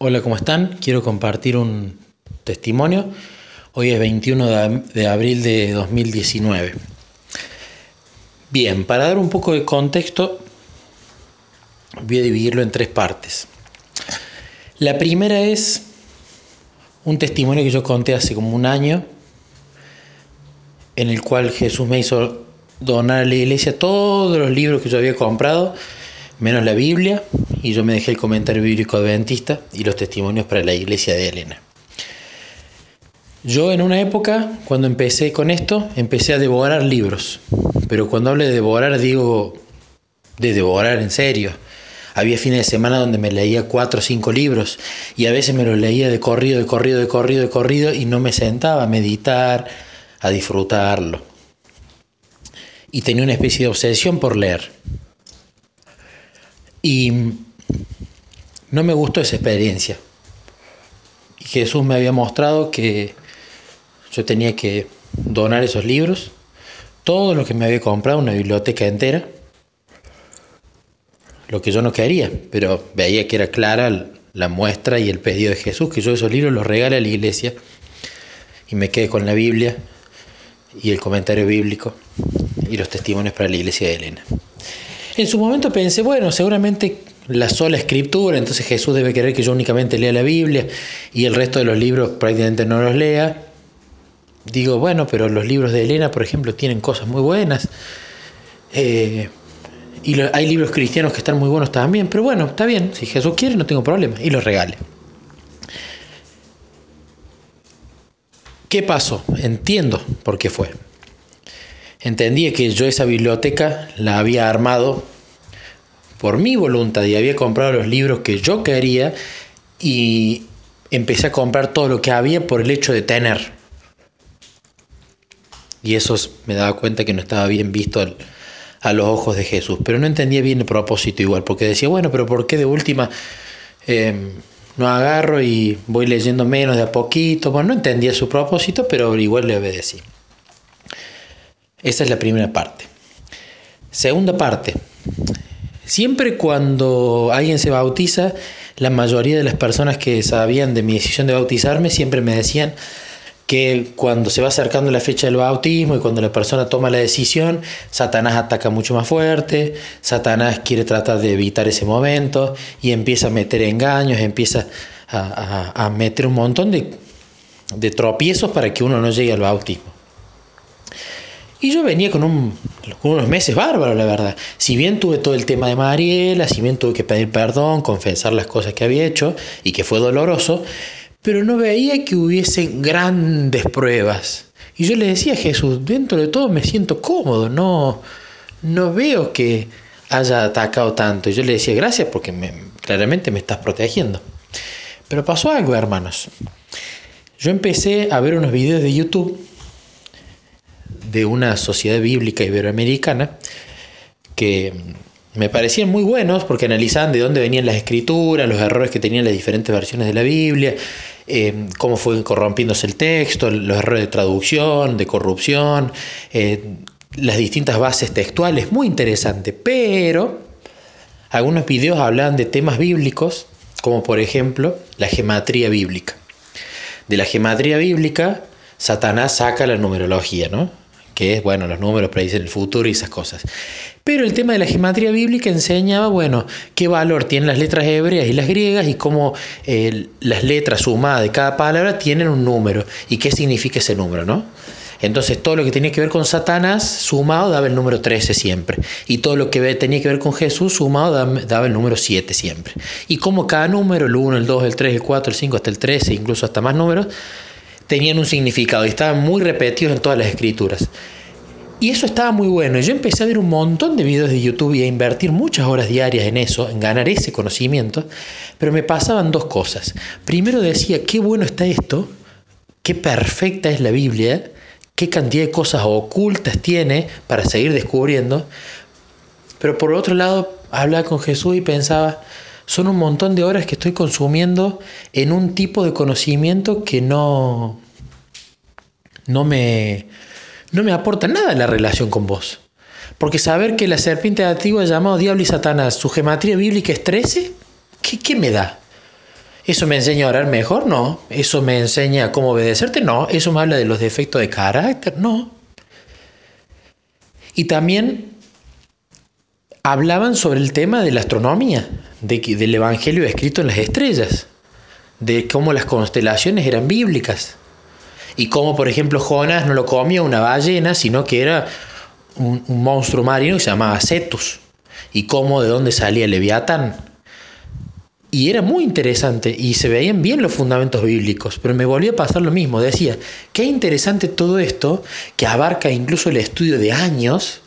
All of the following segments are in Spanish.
Hola, ¿cómo están? Quiero compartir un testimonio. Hoy es 21 de abril de 2019. Bien, para dar un poco de contexto, voy a dividirlo en tres partes. La primera es un testimonio que yo conté hace como un año, en el cual Jesús me hizo donar a la iglesia todos los libros que yo había comprado menos la Biblia, y yo me dejé el comentario bíblico adventista y los testimonios para la iglesia de Elena. Yo en una época, cuando empecé con esto, empecé a devorar libros, pero cuando hablo de devorar digo de devorar en serio. Había fines de semana donde me leía cuatro o cinco libros y a veces me los leía de corrido, de corrido, de corrido, de corrido y no me sentaba a meditar, a disfrutarlo. Y tenía una especie de obsesión por leer. Y no me gustó esa experiencia. Y Jesús me había mostrado que yo tenía que donar esos libros, todo lo que me había comprado, una biblioteca entera, lo que yo no quería, pero veía que era clara la muestra y el pedido de Jesús, que yo esos libros los regale a la iglesia y me quedé con la Biblia y el comentario bíblico y los testimonios para la iglesia de Elena. En su momento pensé, bueno, seguramente la sola escritura, entonces Jesús debe querer que yo únicamente lea la Biblia y el resto de los libros prácticamente no los lea. Digo, bueno, pero los libros de Elena, por ejemplo, tienen cosas muy buenas. Eh, y hay libros cristianos que están muy buenos también, pero bueno, está bien, si Jesús quiere no tengo problema, y los regale. ¿Qué pasó? Entiendo por qué fue. Entendí que yo esa biblioteca la había armado por mi voluntad y había comprado los libros que yo quería y empecé a comprar todo lo que había por el hecho de tener. Y eso me daba cuenta que no estaba bien visto a los ojos de Jesús. Pero no entendía bien el propósito igual, porque decía, bueno, pero ¿por qué de última em, no agarro y voy leyendo menos de a poquito? Bueno, no entendía su propósito, pero igual le obedecí. Esa es la primera parte. Segunda parte. Siempre cuando alguien se bautiza, la mayoría de las personas que sabían de mi decisión de bautizarme siempre me decían que cuando se va acercando la fecha del bautismo y cuando la persona toma la decisión, Satanás ataca mucho más fuerte, Satanás quiere tratar de evitar ese momento y empieza a meter engaños, empieza a, meter un montón de, de tropiezos para que uno no llegue al bautismo. Y yo venía con, unos meses bárbaros, la verdad. Si bien tuve todo el tema de Mariela, si bien tuve que pedir perdón, confesar las cosas que había hecho y que fue doloroso, pero no veía que hubiesen grandes pruebas. Y yo le decía a Jesús, dentro de todo me siento cómodo, no, no veo que haya atacado tanto. Y yo le decía, gracias porque claramente me estás protegiendo. Pero pasó algo, hermanos. Yo empecé a ver unos videos de YouTube de una sociedad bíblica iberoamericana que me parecían muy buenos porque analizaban de dónde venían las escrituras, los errores que tenían las diferentes versiones de la Biblia, eh, cómo fue corrompiéndose el texto, los errores de traducción, de corrupción, eh, las distintas bases textuales, muy interesante. Pero algunos videos hablaban de temas bíblicos, como por ejemplo la gematría bíblica. De la gematría bíblica, Satanás saca la numerología, ¿no? Que es, bueno, los números predicen el futuro y esas cosas. Pero el tema de la gematría bíblica enseñaba, bueno, qué valor tienen las letras hebreas y las griegas y cómo eh, las letras sumadas de cada palabra tienen un número y qué significa ese número, ¿no? Entonces todo lo que tenía que ver con Satanás sumado daba el número 13 siempre. Y todo lo que tenía que ver con Jesús sumado daba el número 7 siempre. Y como cada número, el 1, el 2, el 3, el 4, el 5, hasta el 13, incluso hasta más números, tenían un significado y estaban muy repetidos en todas las escrituras. Y eso estaba muy bueno. Yo empecé a ver un montón de videos de YouTube y a invertir muchas horas diarias en eso, en ganar ese conocimiento, pero me pasaban dos cosas. Primero decía, qué bueno está esto, qué perfecta es la Biblia, qué cantidad de cosas ocultas tiene para seguir descubriendo. Pero por otro lado, hablaba con Jesús y pensaba, son un montón de horas que estoy consumiendo en un tipo de conocimiento que no, no, me, no me aporta nada en la relación con vos. Porque saber que la serpiente antigua llamado Diablo y Satanás, su gematría bíblica es 13, ¿qué, qué me da? ¿Eso me enseña a orar mejor? No. ¿Eso me enseña cómo obedecerte? No. ¿Eso me habla de los defectos de carácter? No. Y también hablaban sobre el tema de la astronomía, de, del Evangelio escrito en las estrellas, de cómo las constelaciones eran bíblicas y cómo, por ejemplo, Jonas no lo comía una ballena, sino que era un, monstruo marino que se llamaba Cetus, y cómo de dónde salía Leviatán. Y era muy interesante y se veían bien los fundamentos bíblicos, pero me volvió a pasar lo mismo. Decía, qué interesante todo esto que abarca incluso el estudio de años,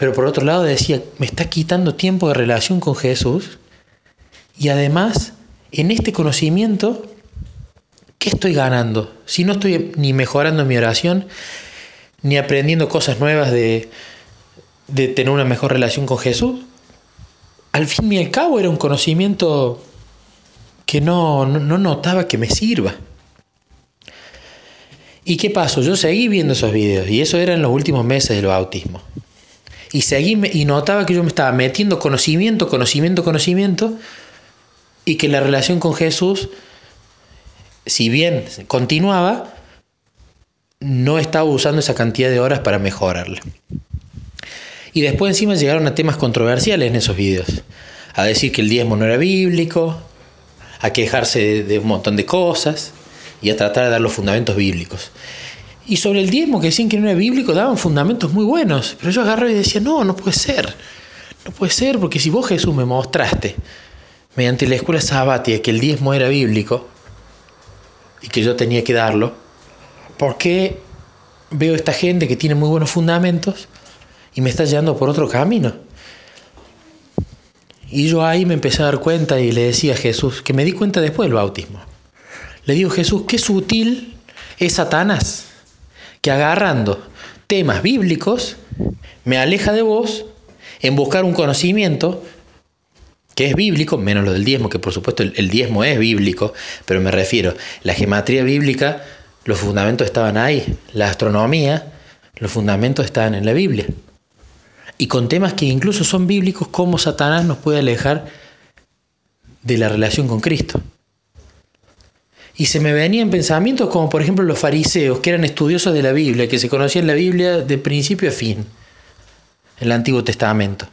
pero por otro lado decía, me está quitando tiempo de relación con Jesús y además en este conocimiento ¿qué estoy ganando? Si no estoy ni mejorando mi oración, ni aprendiendo cosas nuevas de, tener una mejor relación con Jesús, al fin y al cabo era un conocimiento que no, no, notaba que me sirva. ¿Y qué pasó? Yo seguí viendo esos videos y eso era en los últimos meses del bautismo. Y y notaba que yo me estaba metiendo conocimiento, conocimiento, conocimiento y que la relación con Jesús si bien continuaba, no estaba usando esa cantidad de horas para mejorarla. Y después encima llegaron a temas controversiales en esos videos. A decir que el diezmo no era bíblico, a quejarse de, un montón de cosas y a tratar de dar los fundamentos bíblicos. Y sobre el diezmo que decían que no era bíblico, daban fundamentos muy buenos. Pero yo agarré y decía, no, no puede ser. No puede ser, porque si vos Jesús me mostraste, mediante la escuela sabática, que el diezmo era bíblico, y que yo tenía que darlo, porque veo esta gente que tiene muy buenos fundamentos y me está llevando por otro camino? Y yo ahí me empecé a dar cuenta y le decía a Jesús, que me di cuenta después del bautismo. Le digo, Jesús, qué sutil es Satanás, que agarrando temas bíblicos me aleja de vos en buscar un conocimiento que es bíblico, menos lo del diezmo, que por supuesto el, diezmo es bíblico, pero me refiero, la gematría bíblica, los fundamentos estaban ahí, la astronomía, los fundamentos estaban en la Biblia. Y con temas que incluso son bíblicos, cómo Satanás nos puede alejar de la relación con Cristo. Y se me venían pensamientos como por ejemplo los fariseos, que eran estudiosos de la Biblia, que se conocían la Biblia de principio a fin, el Antiguo Testamento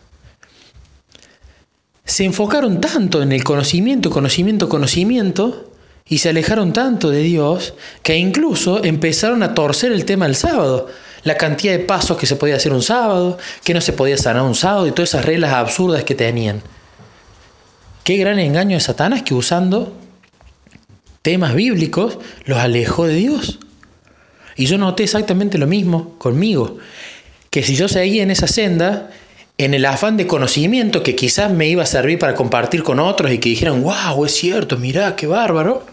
se enfocaron tanto en el conocimiento, conocimiento, conocimiento, y se alejaron tanto de Dios, que incluso empezaron a torcer el tema del sábado. La cantidad de pasos que se podía hacer un sábado, que no se podía sanar un sábado y todas esas reglas absurdas que tenían. Qué gran engaño de Satanás que usando temas bíblicos los alejó de Dios. Y yo noté exactamente lo mismo conmigo, que si yo seguía en esa senda, en el afán de conocimiento que quizás me iba a servir para compartir con otros y que dijeran, wow, es cierto, mirá, qué bárbaro,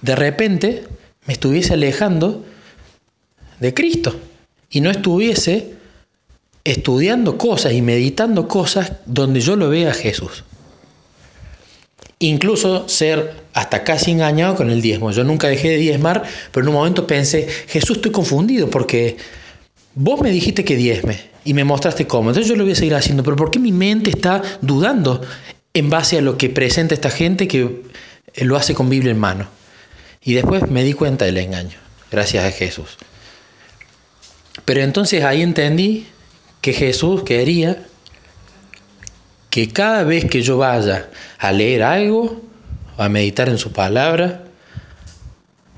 de repente me estuviese alejando de Cristo y no estuviese estudiando cosas y meditando cosas donde yo lo vea a Jesús. Incluso ser hasta casi engañado con el diezmo. Yo nunca dejé de diezmar, pero en un momento pensé, Jesús, estoy confundido porque vos me dijiste que diezme y me mostraste cómo. Entonces yo lo voy a seguir haciendo, pero ¿por qué mi mente está dudando en base a lo que presenta esta gente que lo hace con Biblia en mano? Y después me di cuenta del engaño, gracias a Jesús. Pero entonces ahí entendí que Jesús quería que cada vez que yo vaya a leer algo, a meditar en su palabra,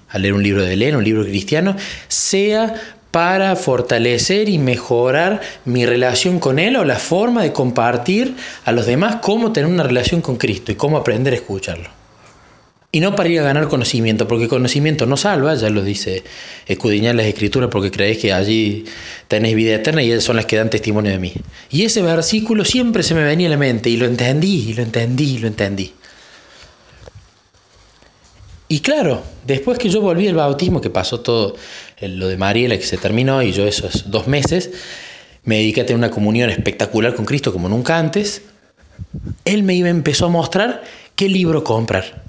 a leer un libro de Elena, un libro cristiano, sea para fortalecer y mejorar mi relación con Él o la forma de compartir a los demás cómo tener una relación con Cristo y cómo aprender a escucharlo. Y no para ir a ganar conocimiento, porque conocimiento no salva, ya lo dice escudriñar las escrituras porque creéis que allí tenéis vida eterna y ellas son las que dan testimonio de mí. Y ese versículo siempre se me venía a la mente y lo entendí, y lo entendí, y lo entendí. Y claro, después que yo volví al bautismo, que pasó todo lo de Mariela, que se terminó, y yo esos dos meses, me dediqué a tener una comunión espectacular con Cristo como nunca antes, Él me iba, empezó a mostrar qué libro comprar.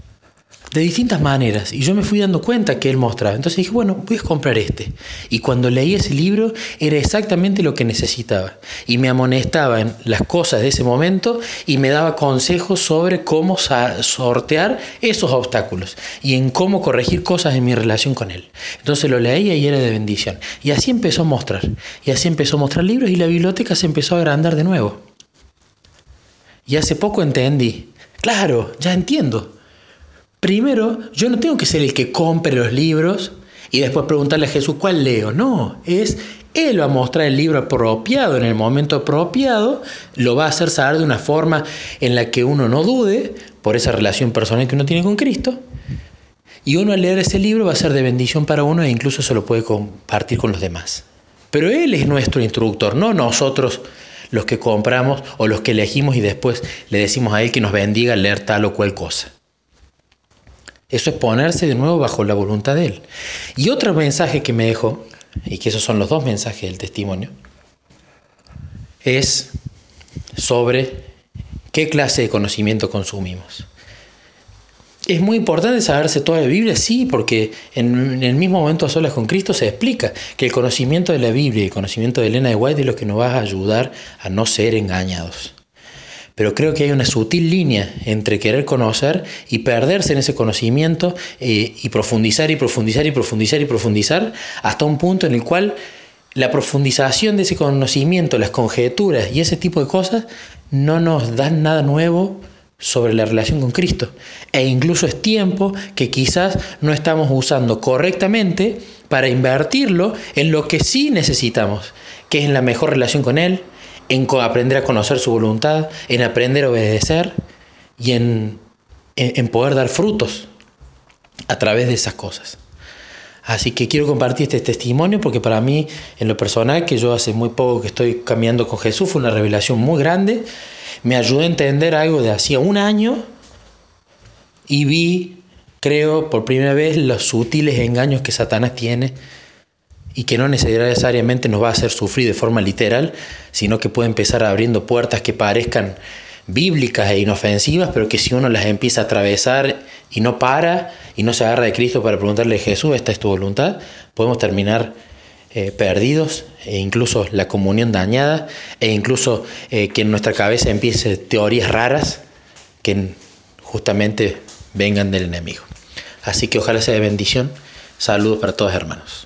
De distintas maneras y yo me fui dando cuenta que él mostraba. Entonces dije, bueno, voy a comprar este. Y cuando leí ese libro era exactamente lo que necesitaba. Y me amonestaba en las cosas de ese momento y me daba consejos sobre cómo sortear esos obstáculos y en cómo corregir cosas en mi relación con él. Entonces lo leí y era de bendición. Y así empezó a mostrar. Y así empezó a mostrar libros y la biblioteca se empezó a agrandar de nuevo. Y hace poco entendí. Claro, ya entiendo Primero, yo no tengo que ser el que compre los libros y después preguntarle a Jesús cuál leo. No, es Él va a mostrar el libro apropiado en el momento apropiado, lo va a hacer saber de una forma en la que uno no dude por esa relación personal que uno tiene con Cristo. Y uno al leer ese libro va a ser de bendición para uno e incluso se lo puede compartir con los demás. Pero Él es nuestro instructor, no nosotros los que compramos o los que elegimos y después le decimos a Él que nos bendiga al leer tal o cual cosa. Eso es ponerse de nuevo bajo la voluntad de Él. Y otro mensaje que me dejó, y que esos son los dos mensajes del testimonio, es sobre qué clase de conocimiento consumimos. Es muy importante saberse toda la Biblia, sí, porque en, el mismo momento a solas con Cristo se explica que el conocimiento de la Biblia y el conocimiento de Elena de White es lo que nos va a ayudar a no ser engañados. Pero creo que hay una sutil línea entre querer conocer y perderse en ese conocimiento eh, y profundizar y profundizar y profundizar y profundizar hasta un punto en el cual la profundización de ese conocimiento, las conjeturas y ese tipo de cosas no nos dan nada nuevo sobre la relación con Cristo. E incluso es tiempo que quizás no estamos usando correctamente para invertirlo en lo que sí necesitamos, que es en la mejor relación con Él, en aprender a conocer su voluntad, en aprender a obedecer y en, en, poder dar frutos a través de esas cosas. Así que quiero compartir este testimonio porque para mí, en lo personal, que yo hace muy poco que estoy cambiando con Jesús, fue una revelación muy grande. Me ayudó a entender algo de hacía un año y vi, creo, por primera vez los sutiles engaños que Satanás tiene y que no necesariamente nos va a hacer sufrir de forma literal, sino que puede empezar abriendo puertas que parezcan bíblicas e inofensivas, pero que si uno las empieza a atravesar y no para y no se agarra de Cristo para preguntarle a Jesús, esta es tu voluntad, podemos terminar eh, perdidos e incluso la comunión dañada e incluso eh, que en nuestra cabeza empiece teorías raras que justamente vengan del enemigo. Así que ojalá sea de bendición. Saludos para todos hermanos.